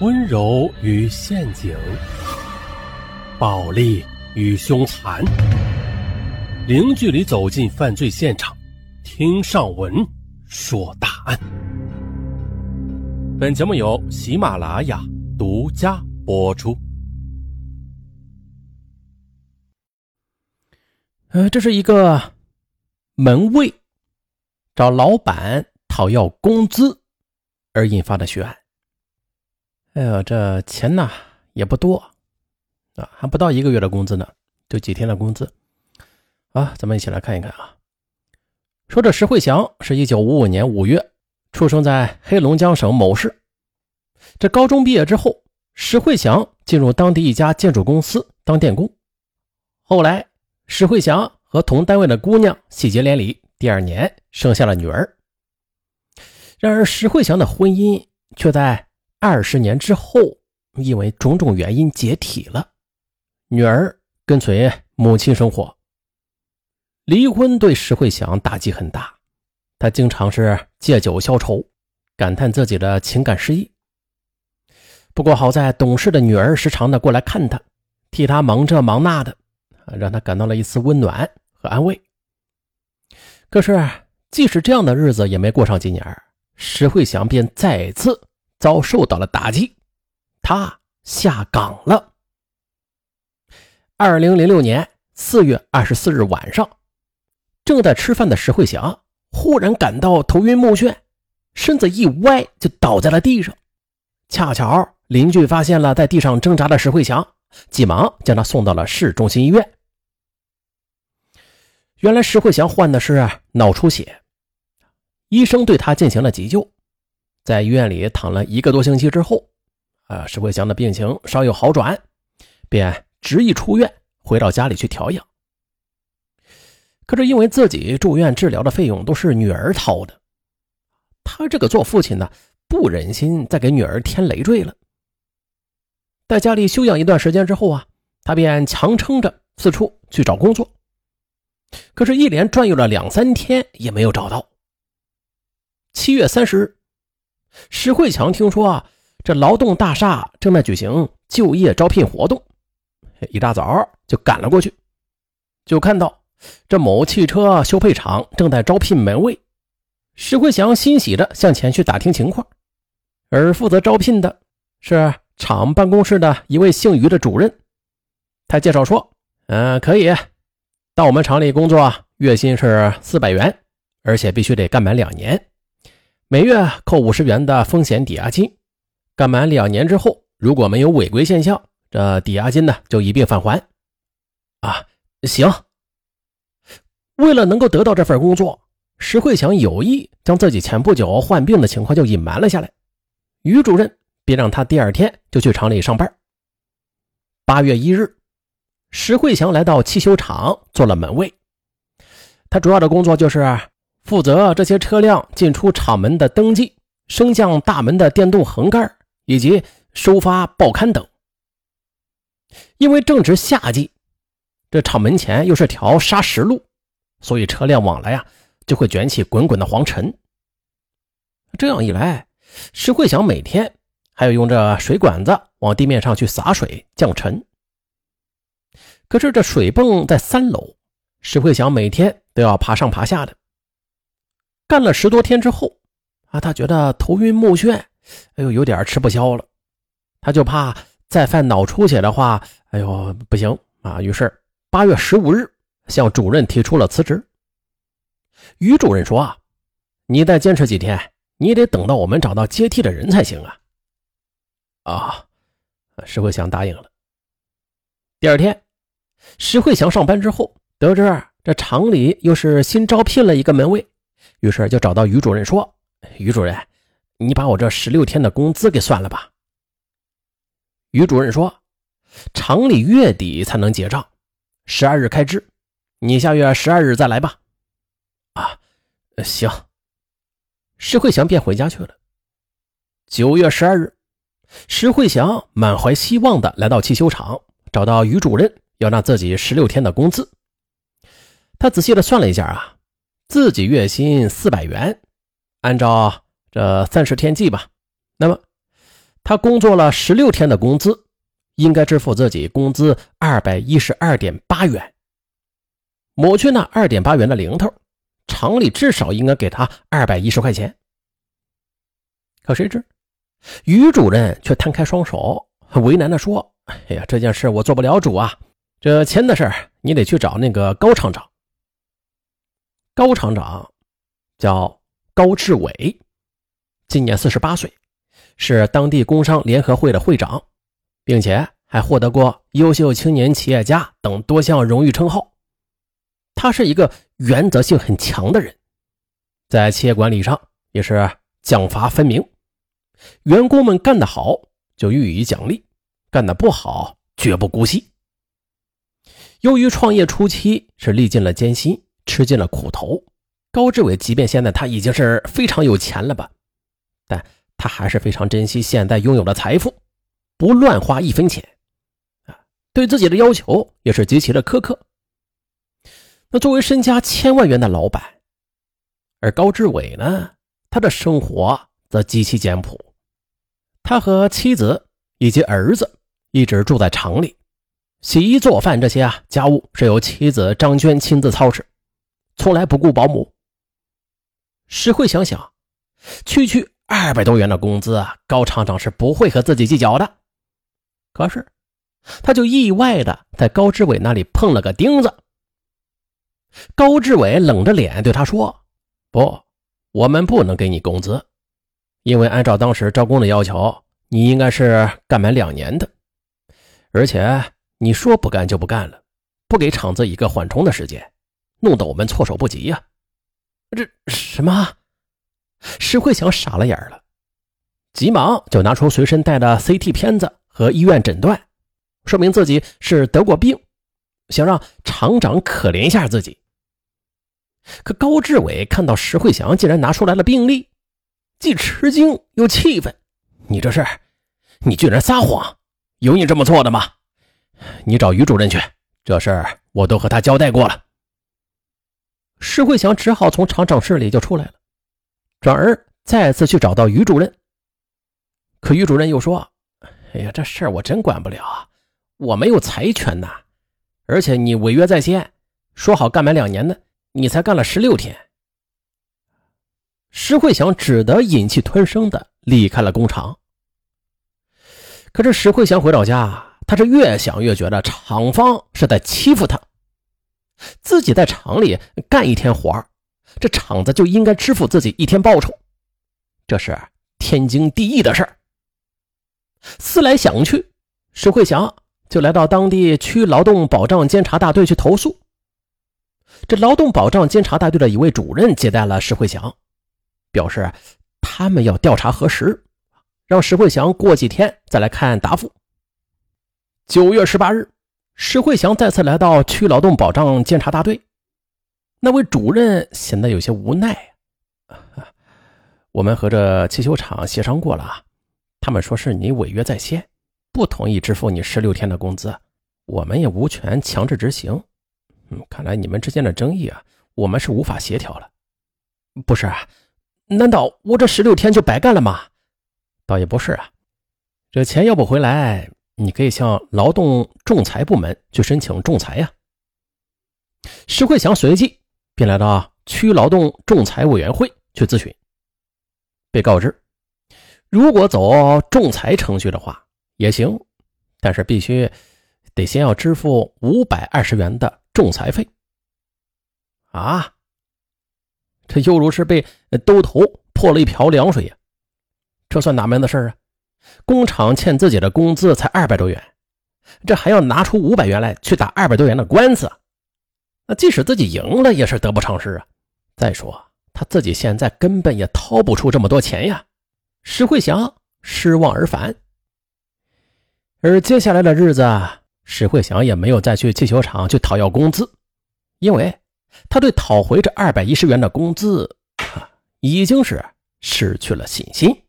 温柔与陷阱，暴力与凶残，零距离走进犯罪现场，听上文说大案。本节目由喜马拉雅独家播出。呃，这是一个门卫找老板讨要工资而引发的血案。哎呀，这钱呐也不多啊，还不到一个月的工资呢，就几天的工资啊。咱们一起来看一看啊。说这石慧祥是一九五五年五月出生在黑龙江省某市。这高中毕业之后，石慧祥进入当地一家建筑公司当电工。后来。石慧祥和同单位的姑娘喜结连理，第二年生下了女儿。然而，石慧祥的婚姻却在二十年之后因为种种原因解体了。女儿跟随母亲生活。离婚对石慧祥打击很大，他经常是借酒消愁，感叹自己的情感失意。不过好在懂事的女儿时常的过来看他，替他忙这忙那的。让他感到了一丝温暖和安慰。可是，即使这样的日子也没过上几年，石慧祥便再次遭受到了打击，他下岗了。二零零六年四月二十四日晚上，正在吃饭的石慧祥忽然感到头晕目眩，身子一歪就倒在了地上。恰巧邻居发现了在地上挣扎的石慧祥，急忙将他送到了市中心医院。原来石慧祥患的是脑出血，医生对他进行了急救，在医院里躺了一个多星期之后，啊，石桂祥的病情稍有好转，便执意出院，回到家里去调养。可是因为自己住院治疗的费用都是女儿掏的，他这个做父亲的不忍心再给女儿添累赘了。在家里休养一段时间之后啊，他便强撑着四处去找工作。可是，一连转悠了两三天也没有找到。七月三十日，石慧强听说啊，这劳动大厦正在举行就业招聘活动，一大早就赶了过去，就看到这某汽车修配厂正在招聘门卫。石慧祥欣喜的向前去打听情况，而负责招聘的是厂办公室的一位姓于的主任。他介绍说：“嗯，可以。”到我们厂里工作，月薪是四百元，而且必须得干满两年，每月扣五十元的风险抵押金。干满两年之后，如果没有违规现象，这抵押金呢就一并返还。啊，行。为了能够得到这份工作，石慧强有意将自己前不久患病的情况就隐瞒了下来。于主任便让他第二天就去厂里上班。八月一日。石慧强来到汽修厂做了门卫，他主要的工作就是负责这些车辆进出厂门的登记、升降大门的电动横杆以及收发报刊等。因为正值夏季，这厂门前又是条砂石路，所以车辆往来啊就会卷起滚滚的黄尘。这样一来，石慧祥每天还要用这水管子往地面上去洒水降尘。可是这水泵在三楼，石慧祥每天都要爬上爬下的。干了十多天之后，啊，他觉得头晕目眩，哎呦，有点吃不消了。他就怕再犯脑出血的话，哎呦，不行啊。于是八月十五日向主任提出了辞职。于主任说：“啊，你再坚持几天，你得等到我们找到接替的人才行啊。”啊，石慧祥答应了。第二天。石慧祥上班之后，得知这厂里又是新招聘了一个门卫，于是就找到于主任说：“于主任，你把我这十六天的工资给算了吧。”于主任说：“厂里月底才能结账，十二日开支，你下月十二日再来吧。”啊，行。石慧祥便回家去了。九月十二日，石慧祥满怀希望的来到汽修厂，找到于主任。要拿自己十六天的工资，他仔细的算了一下啊，自己月薪四百元，按照这三十天计吧，那么他工作了十六天的工资，应该支付自己工资二百一十二点八元。抹去那二点八元的零头，厂里至少应该给他二百一十块钱。可谁知，于主任却摊开双手，为难地说：“哎呀，这件事我做不了主啊，这钱的事你得去找那个高厂长。”高厂长叫高志伟，今年四十八岁，是当地工商联合会的会长，并且还获得过优秀青年企业家等多项荣誉称号。他是一个原则性很强的人，在企业管理上也是奖罚分明。员工们干得好就予以奖励，干得不好绝不姑息。由于创业初期是历尽了艰辛。吃尽了苦头，高志伟即便现在他已经是非常有钱了吧，但他还是非常珍惜现在拥有的财富，不乱花一分钱，啊，对自己的要求也是极其的苛刻。那作为身家千万元的老板，而高志伟呢，他的生活则极其简朴，他和妻子以及儿子一直住在厂里，洗衣做饭这些啊家务是由妻子张娟亲自操持。从来不顾保姆。石慧想想，区区二百多元的工资啊，高厂长是不会和自己计较的。可是，他就意外的在高志伟那里碰了个钉子。高志伟冷着脸对他说：“不，我们不能给你工资，因为按照当时招工的要求，你应该是干满两年的，而且你说不干就不干了，不给厂子一个缓冲的时间。”弄得我们措手不及呀！这什么？石慧祥傻了眼了，急忙就拿出随身带的 CT 片子和医院诊断，说明自己是得过病，想让厂长可怜一下自己。可高志伟看到石慧祥竟然拿出来了病历，既吃惊又气愤：“你这是，你居然撒谎！有你这么做的吗？你找于主任去，这事儿我都和他交代过了。”石慧祥只好从厂长室里就出来了，转而再次去找到于主任。可于主任又说：“哎呀，这事儿我真管不了啊，我没有财权呐。而且你违约在先，说好干满两年的，你才干了十六天。”石慧祥只得忍气吞声的离开了工厂。可是石慧祥回到家，他是越想越觉得厂方是在欺负他。自己在厂里干一天活这厂子就应该支付自己一天报酬，这是天经地义的事儿。思来想去，石慧祥就来到当地区劳动保障监察大队去投诉。这劳动保障监察大队的一位主任接待了石慧祥，表示他们要调查核实，让石慧祥过几天再来看答复。九月十八日。石慧祥再次来到区劳动保障监察大队，那位主任显得有些无奈。我们和这汽修厂协商过了，他们说是你违约在先，不同意支付你十六天的工资，我们也无权强制执行。嗯，看来你们之间的争议啊，我们是无法协调了。不是？难道我这十六天就白干了吗？倒也不是啊，这钱要不回来。你可以向劳动仲裁部门去申请仲裁呀。石慧祥随即便来到区劳动仲裁委员会去咨询，被告知，如果走仲裁程序的话也行，但是必须得先要支付五百二十元的仲裁费。啊，这犹如是被兜头泼了一瓢凉水呀！这算哪门子事儿啊？工厂欠自己的工资才二百多元，这还要拿出五百元来去打二百多元的官司，那即使自己赢了也是得不偿失啊！再说他自己现在根本也掏不出这么多钱呀！石慧祥失望而返。而接下来的日子，石慧祥也没有再去汽修厂去讨要工资，因为他对讨回这二百一十元的工资，已经是失去了信心。